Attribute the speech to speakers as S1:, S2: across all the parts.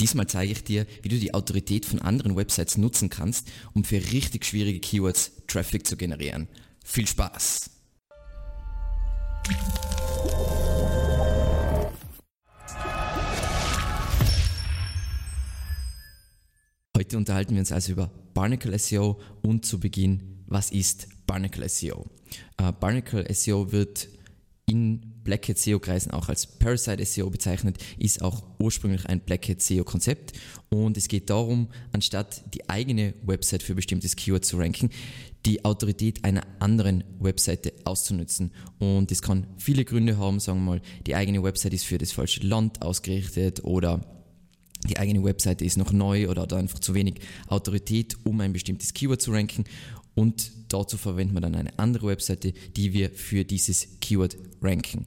S1: Diesmal zeige ich dir, wie du die Autorität von anderen Websites nutzen kannst, um für richtig schwierige Keywords Traffic zu generieren. Viel Spaß! Heute unterhalten wir uns also über Barnacle SEO und zu Beginn, was ist Barnacle SEO? Äh, Barnacle SEO wird in Black Hat SEO Kreisen auch als Parasite SEO bezeichnet, ist auch ursprünglich ein Black Hat SEO Konzept und es geht darum, anstatt die eigene Website für bestimmtes Keyword zu ranken, die Autorität einer anderen Webseite auszunutzen. Und es kann viele Gründe haben, sagen wir mal, die eigene Website ist für das falsche Land ausgerichtet oder die eigene Webseite ist noch neu oder hat einfach zu wenig Autorität, um ein bestimmtes Keyword zu ranken. Und dazu verwenden wir dann eine andere Webseite, die wir für dieses Keyword ranken.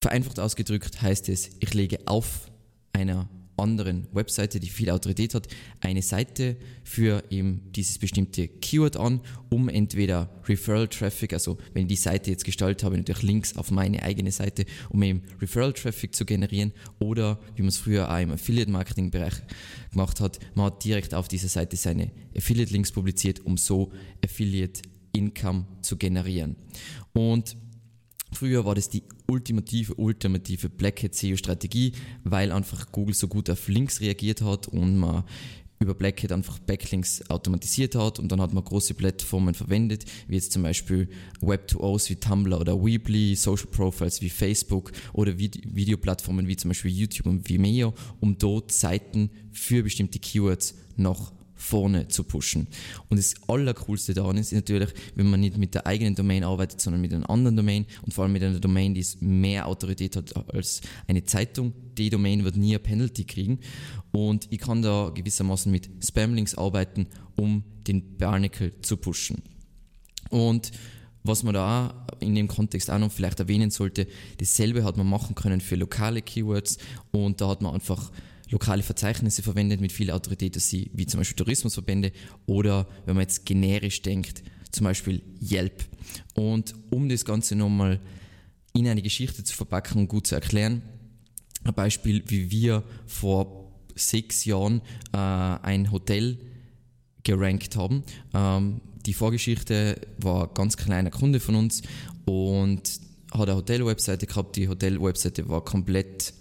S1: Vereinfacht ausgedrückt heißt es, ich lege auf einer anderen Webseite, die viel Autorität hat, eine Seite für eben dieses bestimmte Keyword an, um entweder Referral Traffic, also wenn ich die Seite jetzt gestaltet habe, natürlich Links auf meine eigene Seite, um eben Referral Traffic zu generieren oder wie man es früher auch im Affiliate Marketing Bereich gemacht hat, man hat direkt auf dieser Seite seine Affiliate Links publiziert, um so Affiliate Income zu generieren. Und Früher war das die ultimative, ultimative Black Hat SEO Strategie, weil einfach Google so gut auf Links reagiert hat und man über Black Hat einfach Backlinks automatisiert hat und dann hat man große Plattformen verwendet, wie jetzt zum Beispiel Web2Os wie Tumblr oder Weebly, Social Profiles wie Facebook oder Videoplattformen wie zum Beispiel YouTube und Vimeo, um dort Seiten für bestimmte Keywords noch vorne zu pushen. Und das Allercoolste daran ist natürlich, wenn man nicht mit der eigenen Domain arbeitet, sondern mit einer anderen Domain und vor allem mit einer Domain, die mehr Autorität hat als eine Zeitung. Die Domain wird nie ein Penalty kriegen und ich kann da gewissermaßen mit Spamlinks arbeiten, um den Barnacle zu pushen. Und was man da in dem Kontext auch noch vielleicht erwähnen sollte, dasselbe hat man machen können für lokale Keywords und da hat man einfach lokale Verzeichnisse verwendet mit viel Autorität, dass sie, wie zum Beispiel Tourismusverbände oder wenn man jetzt generisch denkt, zum Beispiel Yelp. Und um das Ganze nochmal in eine Geschichte zu verpacken und gut zu erklären, ein Beispiel, wie wir vor sechs Jahren äh, ein Hotel gerankt haben. Ähm, die Vorgeschichte war ein ganz kleiner Kunde von uns und hat eine Hotel-Webseite gehabt. Die Hotel-Webseite war komplett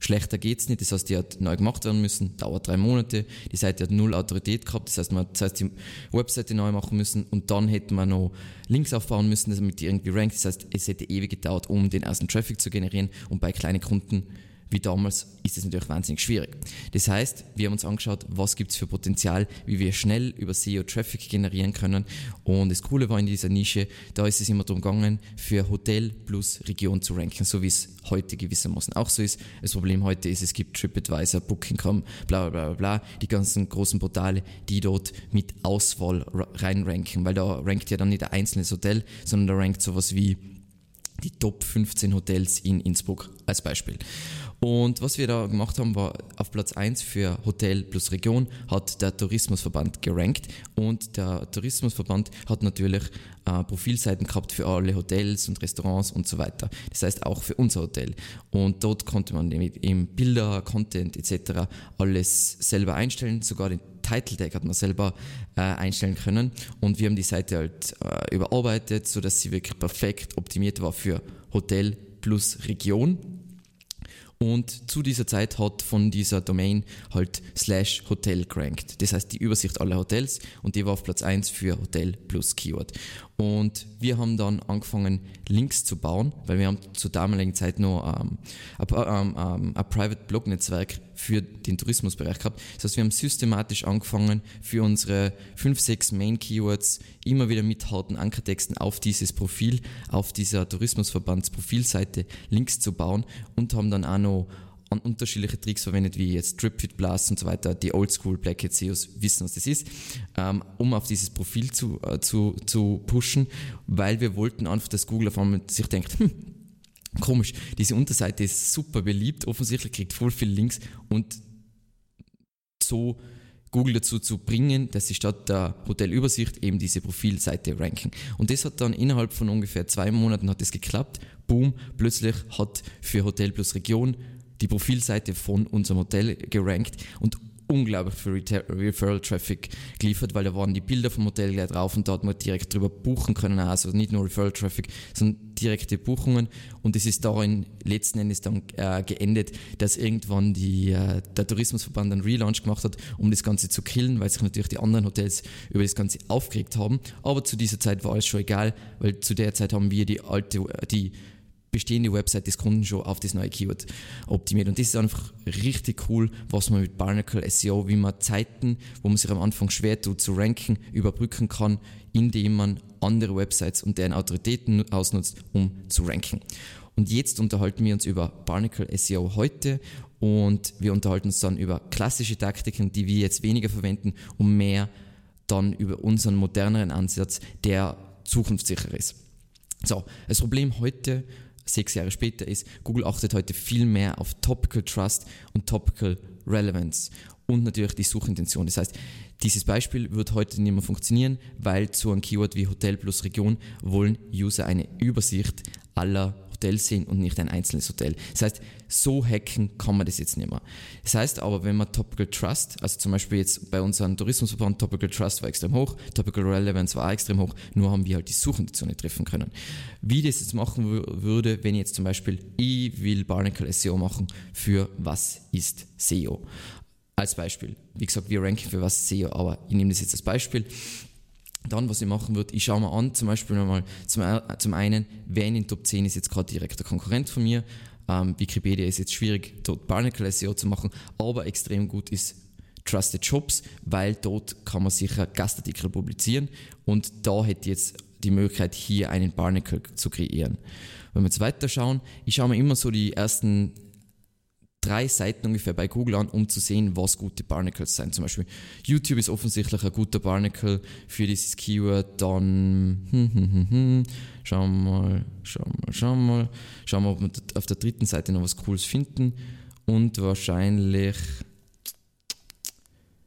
S1: Schlechter geht's nicht, das heißt, die hat neu gemacht werden müssen, dauert drei Monate. Die Seite hat null Autorität gehabt, das heißt, man das heißt, die Webseite neu machen müssen und dann hätte man noch Links aufbauen müssen, damit die irgendwie rankt. Das heißt, es hätte ewig gedauert, um den ersten Traffic zu generieren und bei kleinen Kunden wie damals ist es natürlich wahnsinnig schwierig. Das heißt, wir haben uns angeschaut, was gibt es für Potenzial, wie wir schnell über SEO Traffic generieren können. Und das Coole war in dieser Nische, da ist es immer darum gegangen, für Hotel plus Region zu ranken, so wie es heute gewissermaßen auch so ist. Das Problem heute ist, es gibt TripAdvisor, Booking.com, bla bla bla bla, die ganzen großen Portale, die dort mit Auswahl reinranken, weil da rankt ja dann nicht ein einzelnes Hotel, sondern da rankt sowas wie die Top 15 Hotels in Innsbruck als Beispiel. Und was wir da gemacht haben, war auf Platz 1 für Hotel plus Region hat der Tourismusverband gerankt und der Tourismusverband hat natürlich äh, Profilseiten gehabt für alle Hotels und Restaurants und so weiter. Das heißt auch für unser Hotel. Und dort konnte man eben Bilder, Content etc. alles selber einstellen, sogar den Title Tag hat man selber äh, einstellen können und wir haben die Seite halt äh, überarbeitet, sodass sie wirklich perfekt optimiert war für Hotel plus Region und zu dieser Zeit hat von dieser Domain halt slash Hotel gerankt. Das heißt die Übersicht aller Hotels und die war auf Platz 1 für Hotel plus Keyword. Und wir haben dann angefangen, Links zu bauen, weil wir haben zur damaligen Zeit noch ähm, ein, ähm, ein Private Blog Netzwerk für den Tourismusbereich gehabt. Das heißt, wir haben systematisch angefangen, für unsere 5, 6 Main Keywords immer wieder mit harten Ankertexten auf dieses Profil, auf dieser Tourismusverbands Profilseite Links zu bauen und haben dann auch noch an unterschiedliche Tricks verwendet, wie jetzt Tripfit Plus und so weiter. Die Oldschool Black Hat SEOs wissen, was das ist, ähm, um auf dieses Profil zu, äh, zu, zu pushen, weil wir wollten einfach, dass Google auf einmal sich denkt, hm, komisch, diese Unterseite ist super beliebt, offensichtlich kriegt voll viele Links und so Google dazu zu bringen, dass sie statt der Hotelübersicht eben diese Profilseite ranken. Und das hat dann innerhalb von ungefähr zwei Monaten hat das geklappt. Boom, plötzlich hat für Hotel plus Region die Profilseite von unserem Hotel gerankt und unglaublich viel Referral-Traffic geliefert, weil da waren die Bilder vom Hotel gleich drauf und da hat man direkt drüber buchen können. Also nicht nur Referral-Traffic, sondern direkte Buchungen. Und es ist darin letzten Endes dann äh, geendet, dass irgendwann die, äh, der Tourismusverband einen Relaunch gemacht hat, um das Ganze zu killen, weil sich natürlich die anderen Hotels über das Ganze aufgeregt haben. Aber zu dieser Zeit war alles schon egal, weil zu der Zeit haben wir die alte, die bestehende Website des Kunden schon auf das neue Keyword optimiert. Und das ist einfach richtig cool, was man mit Barnacle SEO, wie man Zeiten, wo man sich am Anfang schwer tut zu ranken, überbrücken kann, indem man andere Websites und deren Autoritäten ausnutzt, um zu ranken. Und jetzt unterhalten wir uns über Barnacle SEO heute und wir unterhalten uns dann über klassische Taktiken, die wir jetzt weniger verwenden, um mehr dann über unseren moderneren Ansatz, der zukunftssicher ist. So, das Problem heute sechs Jahre später ist, Google achtet heute viel mehr auf Topical Trust und Topical Relevance und natürlich die Suchintention. Das heißt, dieses Beispiel wird heute nicht mehr funktionieren, weil zu einem Keyword wie Hotel plus Region wollen User eine Übersicht aller Hotel sehen und nicht ein einzelnes Hotel. Das heißt, so hacken kann man das jetzt nicht mehr. Das heißt aber, wenn man Topical Trust, also zum Beispiel jetzt bei unserem Tourismusverband, Topical Trust war extrem hoch, Topical Relevance war extrem hoch, nur haben wir halt die Suchintention nicht treffen können. Wie das jetzt machen würde, wenn jetzt zum Beispiel ich will Barnacle SEO machen für was ist SEO? Als Beispiel. Wie gesagt, wir ranken für was SEO, aber ich nehme das jetzt als Beispiel. Dann, was ich machen würde, ich schaue mir an, zum Beispiel nochmal, zum, zum einen, wer in den Top 10 ist jetzt gerade direkter Konkurrent von mir. Ähm, Wikipedia ist jetzt schwierig, dort Barnacle SEO zu machen, aber extrem gut ist Trusted Jobs, weil dort kann man sicher Gastartikel publizieren und da hätte jetzt die Möglichkeit, hier einen Barnacle zu kreieren. Wenn wir jetzt weiter schauen, ich schaue mir immer so die ersten drei Seiten ungefähr bei Google an, um zu sehen, was gute Barnacles sind. Zum Beispiel YouTube ist offensichtlich ein guter Barnacle für dieses Keyword. Dann hm, hm, hm, hm. schauen wir mal, schauen wir mal, schauen wir mal, schauen wir, ob wir auf der dritten Seite noch was Cooles finden. Und wahrscheinlich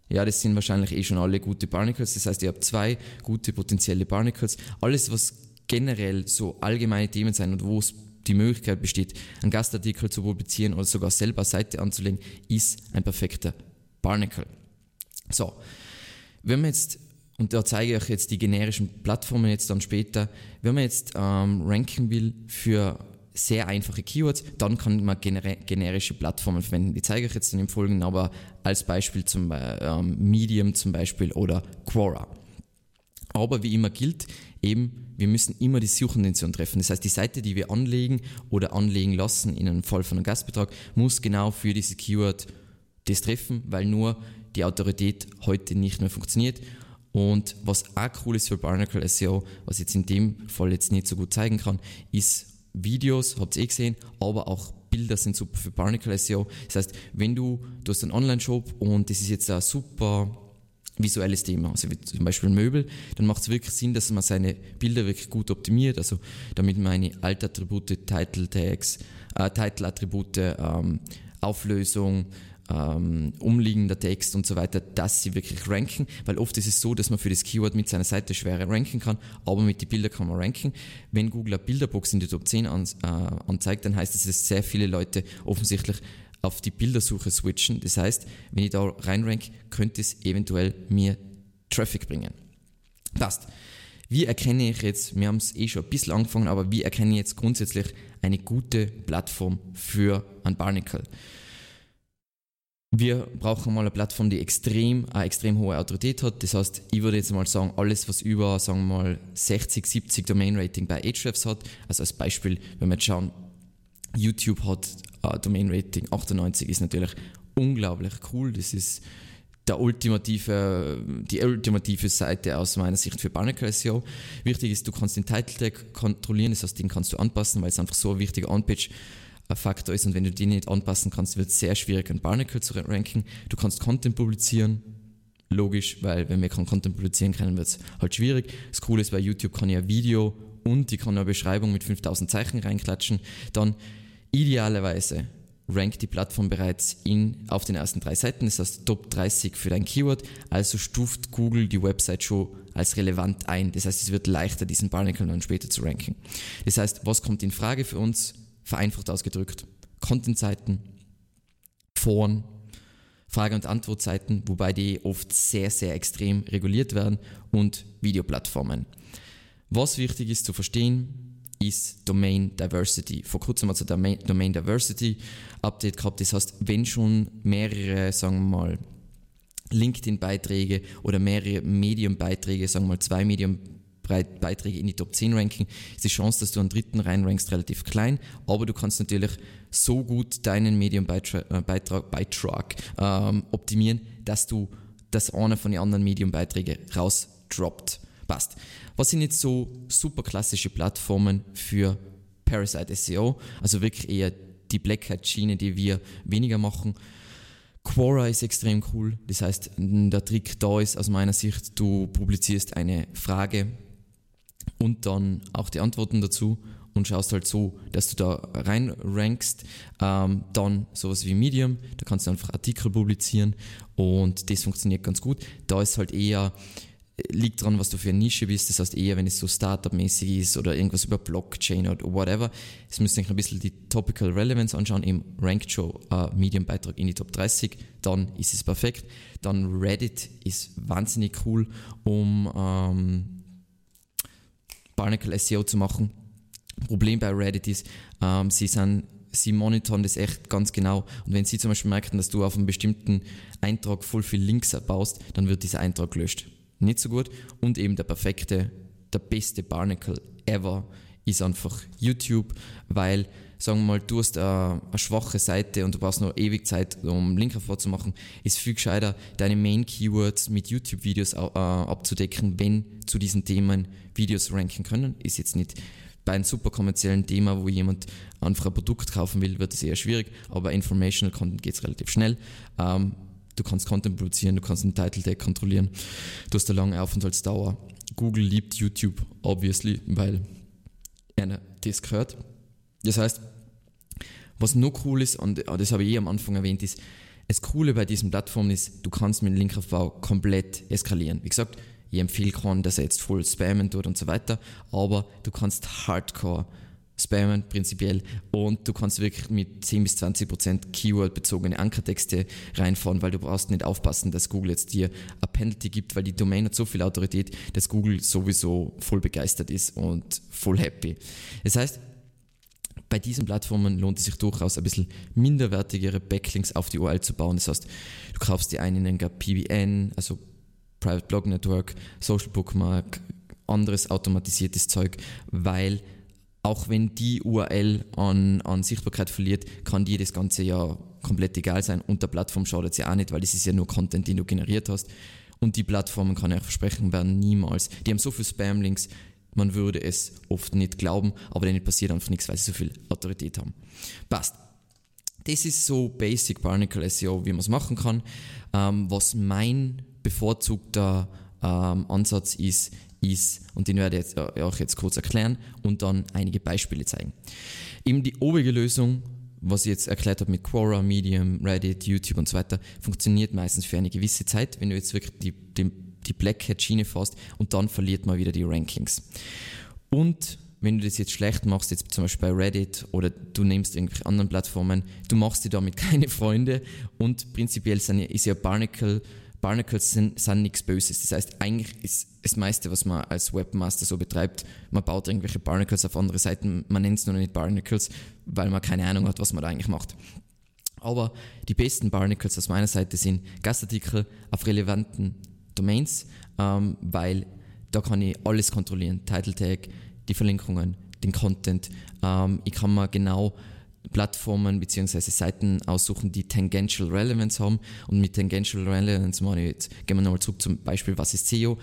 S1: ja, das sind wahrscheinlich eh schon alle gute Barnacles. Das heißt, ihr habt zwei gute potenzielle Barnacles. Alles, was generell so allgemeine Themen sein und wo es die Möglichkeit besteht, einen Gastartikel zu publizieren oder sogar selber Seite anzulegen, ist ein perfekter Barnacle. So, wenn man jetzt, und da zeige ich euch jetzt die generischen Plattformen jetzt dann später, wenn man jetzt ähm, ranken will für sehr einfache Keywords, dann kann man gener generische Plattformen verwenden. Die zeige ich jetzt dann im Folgenden, aber als Beispiel zum ähm, Medium zum Beispiel oder Quora. Aber wie immer gilt, eben, wir müssen immer die Suchintention treffen. Das heißt, die Seite, die wir anlegen oder anlegen lassen in einem Fall von einem Gastbetrag, muss genau für dieses Keyword das treffen, weil nur die Autorität heute nicht mehr funktioniert. Und was auch cool ist für Barnacle SEO, was jetzt in dem Fall jetzt nicht so gut zeigen kann, ist Videos, habt ihr eh gesehen, aber auch Bilder sind super für Barnacle SEO. Das heißt, wenn du, du hast einen Online-Shop und das ist jetzt ein super visuelles Thema, also wie zum Beispiel Möbel, dann macht es wirklich Sinn, dass man seine Bilder wirklich gut optimiert, also damit meine Altattribute, Title Tags, äh, Title-Attribute, ähm, Auflösung, ähm, umliegender Text und so weiter, dass sie wirklich ranken, weil oft ist es so, dass man für das Keyword mit seiner Seite schwerer ranken kann, aber mit den Bildern kann man ranken. Wenn Google eine Bilderbox in die Top 10 an, äh, anzeigt, dann heißt es, dass sehr viele Leute offensichtlich auf die Bildersuche switchen. Das heißt, wenn ich da reinrank, könnte es eventuell mir Traffic bringen. Passt. Wie erkenne ich jetzt, wir haben es eh schon ein bisschen angefangen, aber wie erkenne ich jetzt grundsätzlich eine gute Plattform für ein Barnacle? Wir brauchen mal eine Plattform, die extrem, eine extrem hohe Autorität hat. Das heißt, ich würde jetzt mal sagen, alles, was über, sagen wir mal, 60, 70 Domain Rating bei Ahrefs hat, also als Beispiel, wenn wir jetzt schauen, YouTube hat äh, Domain Rating 98 ist natürlich unglaublich cool. Das ist der ultimative, die ultimative Seite aus meiner Sicht für Barnacle SEO. Wichtig ist, du kannst den Title Tag kontrollieren, das heißt, den kannst du anpassen, weil es einfach so ein wichtiger On-Page-Faktor ist und wenn du den nicht anpassen kannst, wird es sehr schwierig, ein Barnacle zu ranken. Du kannst Content publizieren, logisch, weil wenn wir keinen Content publizieren können, wird es halt schwierig. Das Coole ist, bei YouTube kann ich ein Video und ich kann eine Beschreibung mit 5000 Zeichen reinklatschen. Dann Idealerweise rankt die Plattform bereits in, auf den ersten drei Seiten, das heißt Top 30 für dein Keyword, also stuft Google die Website schon als relevant ein. Das heißt, es wird leichter, diesen Barnacle dann später zu ranken. Das heißt, was kommt in Frage für uns? Vereinfacht ausgedrückt. Content-Seiten, Foren, Frage- und Antwortseiten, wobei die oft sehr, sehr extrem reguliert werden und Videoplattformen. Was wichtig ist zu verstehen, ist Domain Diversity. Vor kurzem hat es ein Domain Diversity Update gehabt. Das heißt, wenn schon mehrere, sagen wir mal, LinkedIn-Beiträge oder mehrere Medium-Beiträge, sagen wir mal zwei Medium-Beiträge in die Top 10 ranken, ist die Chance, dass du einen dritten reinrankst, relativ klein. Aber du kannst natürlich so gut deinen Medium-Beitrag äh, Beitrag, ähm, optimieren, dass du das einer von den anderen Medium-Beiträgen rausdroppt. Passt. Was sind jetzt so super klassische Plattformen für Parasite SEO? Also wirklich eher die Black Hat Schiene, die wir weniger machen. Quora ist extrem cool. Das heißt, der Trick da ist aus meiner Sicht, du publizierst eine Frage und dann auch die Antworten dazu und schaust halt so, dass du da rein rankst. Ähm, dann sowas wie Medium, da kannst du einfach Artikel publizieren und das funktioniert ganz gut. Da ist halt eher liegt daran, was du für eine Nische bist. Das heißt eher, wenn es so Startup-mäßig ist oder irgendwas über Blockchain oder whatever. Es müsst ihr ein bisschen die Topical Relevance anschauen. Im Ranked Show uh, Medium-Beitrag in die Top 30, dann ist es perfekt. Dann Reddit ist wahnsinnig cool, um ähm, Barnacle SEO zu machen. Problem bei Reddit ist, ähm, sie sind sie monitoren das echt ganz genau. Und wenn sie zum Beispiel merken, dass du auf einem bestimmten Eintrag voll viel Links baust, dann wird dieser Eintrag gelöscht nicht so gut. Und eben der perfekte, der beste Barnacle ever ist einfach YouTube, weil, sagen wir mal, du hast eine, eine schwache Seite und du brauchst noch ewig Zeit, um Link hervorzumachen, ist viel gescheiter, deine Main-Keywords mit YouTube-Videos äh, abzudecken, wenn zu diesen Themen Videos ranken können. Ist jetzt nicht bei einem super kommerziellen Thema, wo jemand einfach ein Produkt kaufen will, wird es eher schwierig, aber Informational Content geht es relativ schnell. Ähm, Du kannst Content produzieren, du kannst den Title Tag kontrollieren. Du hast eine lange Aufenthaltsdauer. Google liebt YouTube, obviously, weil einer das gehört. Das heißt, was noch cool ist, und das habe ich eh am Anfang erwähnt, ist, das Coole bei diesen Plattformen ist, du kannst mit Linkaufbau komplett eskalieren. Wie gesagt, ich empfehle keinen, dass er jetzt voll spammen tut und so weiter, aber du kannst hardcore spammen prinzipiell und du kannst wirklich mit 10 bis 20 Prozent Keyword-bezogene Ankertexte reinfahren, weil du brauchst nicht aufpassen, dass Google jetzt dir ein Penalty gibt, weil die Domain hat so viel Autorität, dass Google sowieso voll begeistert ist und voll happy. Das heißt, bei diesen Plattformen lohnt es sich durchaus ein bisschen minderwertigere Backlinks auf die URL zu bauen. Das heißt, du kaufst dir einen in PBN, also Private Blog Network, Social Bookmark, anderes automatisiertes Zeug, weil auch wenn die URL an, an Sichtbarkeit verliert, kann dir das Ganze ja komplett egal sein und der Plattform schadet ja auch nicht, weil das ist ja nur Content, den du generiert hast. Und die Plattformen, kann ich euch versprechen, werden niemals, die haben so viele Spam-Links, man würde es oft nicht glauben, aber denen passiert einfach nichts, weil sie so viel Autorität haben. Passt. Das ist so Basic Barnacle SEO, wie man es machen kann. Ähm, was mein bevorzugter ähm, Ansatz ist, ist, und den werde ich äh, auch jetzt kurz erklären und dann einige Beispiele zeigen. Eben die obige Lösung, was ich jetzt erklärt habe mit Quora, Medium, Reddit, YouTube und so weiter, funktioniert meistens für eine gewisse Zeit, wenn du jetzt wirklich die, die, die Black Hat Schiene fährst und dann verliert man wieder die Rankings. Und wenn du das jetzt schlecht machst, jetzt zum Beispiel bei Reddit oder du nimmst irgendwelche anderen Plattformen, du machst dir damit keine Freunde und prinzipiell ist ja Barnacle Barnacles sind, sind nichts Böses. Das heißt, eigentlich ist das meiste, was man als Webmaster so betreibt, man baut irgendwelche Barnacles auf andere Seiten, man nennt es nur nicht Barnacles, weil man keine Ahnung hat, was man da eigentlich macht. Aber die besten Barnacles aus meiner Seite sind Gastartikel auf relevanten Domains, ähm, weil da kann ich alles kontrollieren. Title Tag, die Verlinkungen, den Content. Ähm, ich kann mal genau Plattformen bzw. Seiten aussuchen, die Tangential Relevance haben. Und mit Tangential Relevance meine ich jetzt, gehen wir nochmal zurück zum Beispiel, was ist SEO?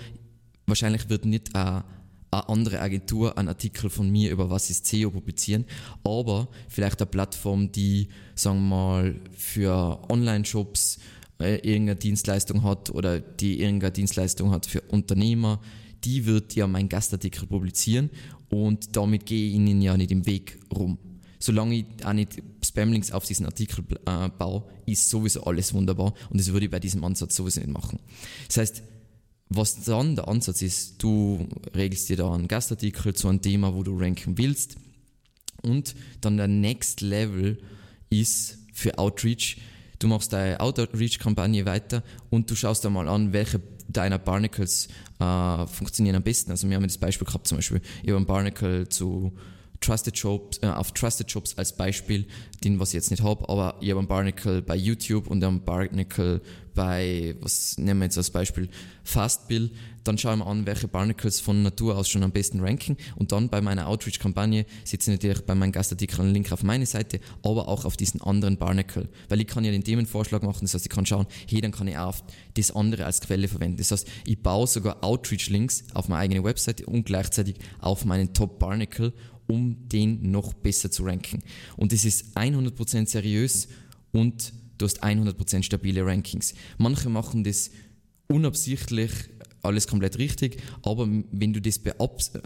S1: Wahrscheinlich wird nicht eine, eine andere Agentur einen Artikel von mir über was ist SEO publizieren, aber vielleicht eine Plattform, die, sagen wir mal, für Online-Shops äh, irgendeine Dienstleistung hat oder die irgendeine Dienstleistung hat für Unternehmer, die wird ja meinen Gastartikel publizieren und damit gehe ich ihnen ja nicht im Weg rum solange ich auch nicht Spamlinks auf diesen Artikel äh, baue, ist sowieso alles wunderbar und das würde ich bei diesem Ansatz sowieso nicht machen. Das heißt, was dann der Ansatz ist, du regelst dir da einen Gastartikel zu einem Thema, wo du ranken willst und dann der Next Level ist für Outreach, Du machst deine Outreach-Kampagne weiter und du schaust dir mal an, welche deiner Barnacles äh, funktionieren am besten. Also wir haben das Beispiel gehabt zum Beispiel, ich habe einen Barnacle zu Trusted Jobs, äh, auf Trusted Jobs als Beispiel, den was ich jetzt nicht habe, aber ich habe einen Barnacle bei YouTube und einen Barnacle bei, was nehmen wir jetzt als Beispiel, Fastbill, dann schauen wir an, welche Barnacles von Natur aus schon am besten ranken und dann bei meiner Outreach-Kampagne setze ich natürlich bei meinem Gastartikel einen Link auf meine Seite, aber auch auf diesen anderen Barnacle, weil ich kann ja den Themenvorschlag machen, das heißt, ich kann schauen, hey, dann kann ich auch das andere als Quelle verwenden. Das heißt, ich baue sogar Outreach-Links auf meine eigene Webseite und gleichzeitig auf meinen Top-Barnacle, um den noch besser zu ranken. Und das ist 100% seriös und du hast 100% stabile Rankings. Manche machen das unabsichtlich, alles komplett richtig, aber wenn du das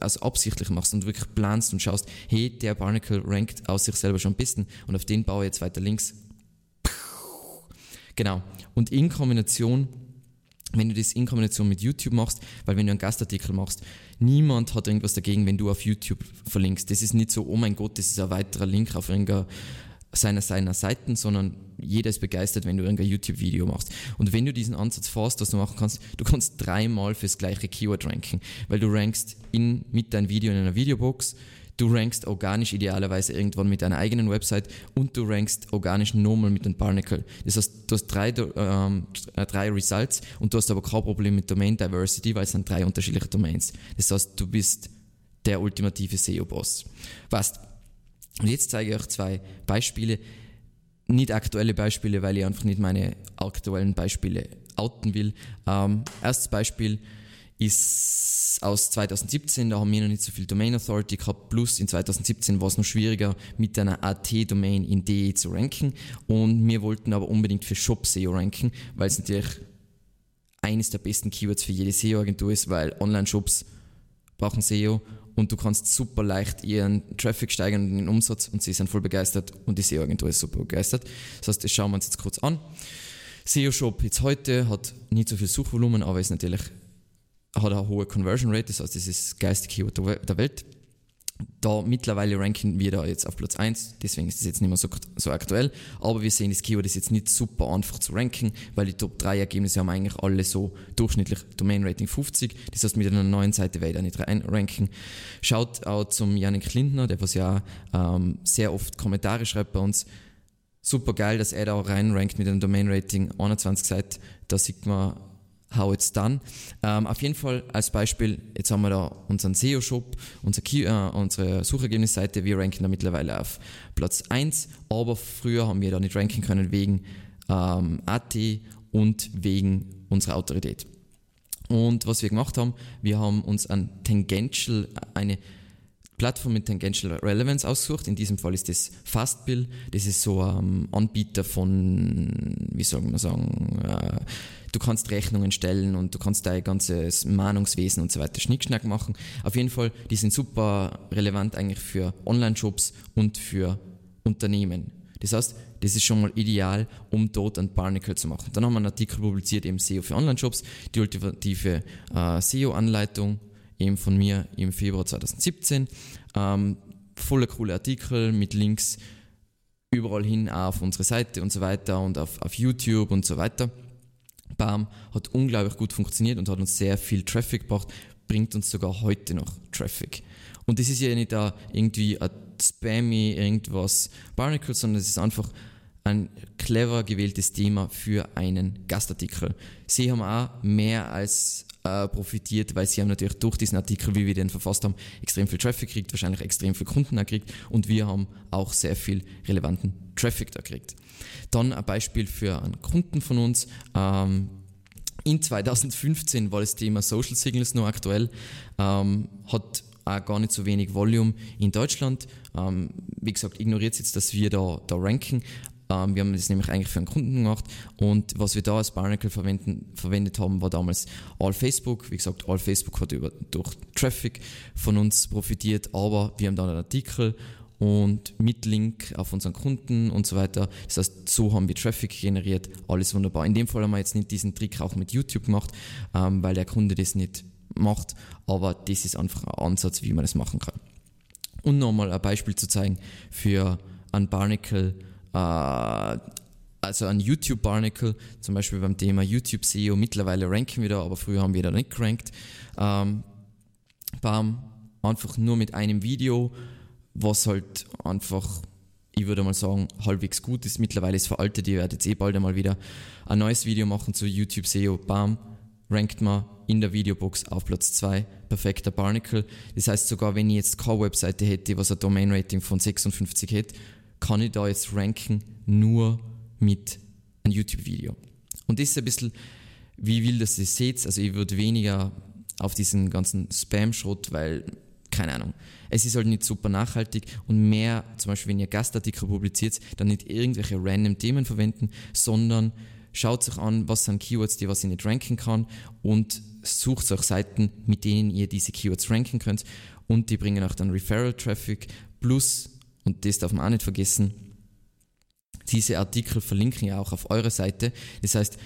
S1: also absichtlich machst und wirklich planst und schaust, hey, der Barnacle rankt aus sich selber schon am besten und auf den baue ich jetzt weiter links. Genau. Und in Kombination wenn du das in Kombination mit YouTube machst, weil wenn du einen Gastartikel machst, niemand hat irgendwas dagegen, wenn du auf YouTube verlinkst. Das ist nicht so, oh mein Gott, das ist ein weiterer Link auf irgendeiner seiner, seiner Seiten, sondern jeder ist begeistert, wenn du ein YouTube-Video machst. Und wenn du diesen Ansatz fährst, was du machen kannst, du kannst dreimal fürs gleiche Keyword ranken, weil du rankst in, mit deinem Video in einer Videobox, du rankst organisch idealerweise irgendwann mit deiner eigenen Website und du rankst organisch normal mit dem Barnacle. Das heißt, du hast drei, ähm, drei Results und du hast aber kein Problem mit Domain Diversity, weil es sind drei unterschiedliche Domains. Das heißt, du bist der ultimative SEO-Boss. Passt. Und jetzt zeige ich euch zwei Beispiele, nicht aktuelle Beispiele, weil ich einfach nicht meine aktuellen Beispiele outen will. Ähm, erstes Beispiel ist aus 2017, da haben wir noch nicht so viel Domain Authority gehabt, plus in 2017 war es noch schwieriger, mit einer AT-Domain in DE zu ranken und wir wollten aber unbedingt für Shop SEO ranken, weil es natürlich eines der besten Keywords für jede SEO-Agentur ist, weil Online-Shops brauchen SEO und du kannst super leicht ihren Traffic steigern und den Umsatz und sie sind voll begeistert und die SEO-Agentur ist super begeistert. Das heißt, das schauen wir uns jetzt kurz an. SEO-Shop jetzt heute hat nicht so viel Suchvolumen, aber ist natürlich, hat eine hohe Conversion Rate, das heißt, das ist das geilste Keyword der Welt da mittlerweile ranken wir da jetzt auf Platz 1, deswegen ist das jetzt nicht mehr so, so aktuell, aber wir sehen, das Keyword ist jetzt nicht super einfach zu ranken, weil die Top 3 Ergebnisse haben eigentlich alle so durchschnittlich Domain Rating 50, das heißt mit einer neuen Seite werde ich nicht ranken. Schaut auch zum Janik Lindner, der was ja ähm, sehr oft Kommentare schreibt bei uns, super geil, dass er da auch reinrankt mit einem Domain Rating 21 Seiten, da sieht man how it's done. Ähm, auf jeden Fall als Beispiel, jetzt haben wir da unseren SEO-Shop, unser äh, unsere Suchergebnisseite, wir ranken da mittlerweile auf Platz 1, aber früher haben wir da nicht ranken können wegen ähm, AT und wegen unserer Autorität. Und was wir gemacht haben, wir haben uns ein Tangential, eine Plattform mit Tangential Relevance ausgesucht. In diesem Fall ist das Fastbill. Das ist so ein Anbieter von, wie soll man sagen, äh, du kannst Rechnungen stellen und du kannst dein ganzes Mahnungswesen und so weiter Schnickschnack machen. Auf jeden Fall, die sind super relevant eigentlich für Online-Shops und für Unternehmen. Das heißt, das ist schon mal ideal, um dort ein Barnacle zu machen. Dann haben wir einen Artikel publiziert, eben SEO für Online-Shops, die ultimative äh, SEO-Anleitung, eben von mir im Februar 2017. Ähm, voller coole Artikel mit Links überall hin auf unsere Seite und so weiter und auf, auf YouTube und so weiter. Bam, hat unglaublich gut funktioniert und hat uns sehr viel Traffic gebracht, bringt uns sogar heute noch Traffic. Und das ist ja nicht da irgendwie ein spammy irgendwas Barnacle, sondern es ist einfach ein clever gewähltes Thema für einen Gastartikel. Sie haben auch mehr als äh, profitiert, weil sie haben natürlich durch diesen Artikel, wie wir den verfasst haben, extrem viel Traffic gekriegt, wahrscheinlich extrem viel Kunden gekriegt und wir haben auch sehr viel relevanten Traffic da gekriegt. Dann ein Beispiel für einen Kunden von uns. Ähm, in 2015 war das Thema Social Signals noch aktuell, ähm, hat auch gar nicht so wenig Volume in Deutschland. Ähm, wie gesagt, ignoriert jetzt, dass wir da, da ranken, ähm, wir haben das nämlich eigentlich für einen Kunden gemacht und was wir da als Barnacle verwendet haben, war damals All Facebook. Wie gesagt, All Facebook hat über, durch Traffic von uns profitiert, aber wir haben dann einen Artikel und mit Link auf unseren Kunden und so weiter. Das heißt, so haben wir Traffic generiert, alles wunderbar. In dem Fall haben wir jetzt nicht diesen Trick auch mit YouTube gemacht, ähm, weil der Kunde das nicht macht, aber das ist einfach ein Ansatz, wie man das machen kann. Und nochmal ein Beispiel zu zeigen für ein Barnacle, äh, also ein YouTube Barnacle, zum Beispiel beim Thema YouTube SEO, mittlerweile ranken wir da, aber früher haben wir da nicht gerankt. Ähm, bam, einfach nur mit einem Video, was halt einfach, ich würde mal sagen, halbwegs gut ist. Mittlerweile ist veraltet, ihr werdet jetzt eh bald einmal wieder ein neues Video machen zu YouTube SEO, bam, rankt man in der Videobox auf Platz 2, perfekter Barnacle. Das heißt, sogar wenn ich jetzt keine Webseite hätte, was ein Domain-Rating von 56 hätte, kann ich da jetzt ranken nur mit einem YouTube-Video. Und das ist ein bisschen, wie ich will, dass ihr seht. Also ich würde weniger auf diesen ganzen Spam-Schrott, weil, keine Ahnung, es ist halt nicht super nachhaltig und mehr, zum Beispiel wenn ihr Gastartikel publiziert, dann nicht irgendwelche random Themen verwenden, sondern schaut sich an, was sind Keywords, die was ich nicht ranken kann und sucht euch Seiten, mit denen ihr diese Keywords ranken könnt und die bringen auch dann Referral-Traffic plus, und das darf man auch nicht vergessen, diese Artikel verlinken ja auch auf eure Seite. Das heißt,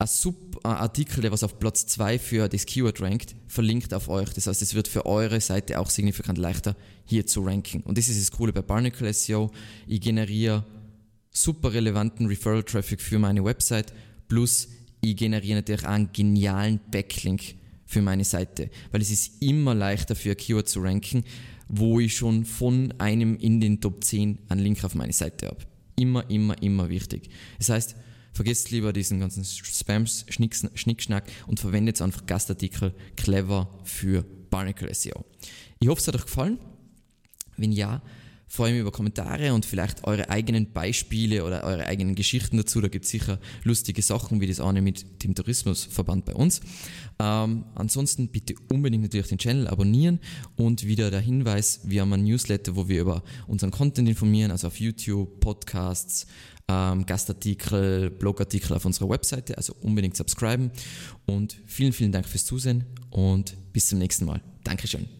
S1: ein Sub-Artikel, der was auf Platz 2 für das Keyword rankt, verlinkt auf euch. Das heißt, es wird für eure Seite auch signifikant leichter, hier zu ranken. Und das ist das Coole bei Barnacle SEO. Ich generiere super relevanten Referral-Traffic für meine Website, plus ich generiere natürlich auch einen genialen Backlink für meine Seite, weil es ist immer leichter für ein Keyword zu ranken, wo ich schon von einem in den Top 10 einen Link auf meine Seite habe immer, immer, immer wichtig. Das heißt, vergesst lieber diesen ganzen Spams, Schnickschnack und verwendet einfach Gastartikel clever für Barnacle SEO. Ich hoffe, es hat euch gefallen. Wenn ja, freue mich über Kommentare und vielleicht eure eigenen Beispiele oder eure eigenen Geschichten dazu. Da gibt es sicher lustige Sachen, wie das eine mit dem Tourismusverband bei uns. Ähm, ansonsten bitte unbedingt natürlich den Channel abonnieren und wieder der Hinweis, wir haben ein Newsletter, wo wir über unseren Content informieren, also auf YouTube, Podcasts, ähm, Gastartikel, Blogartikel auf unserer Webseite, also unbedingt subscriben und vielen, vielen Dank fürs Zusehen und bis zum nächsten Mal. Dankeschön.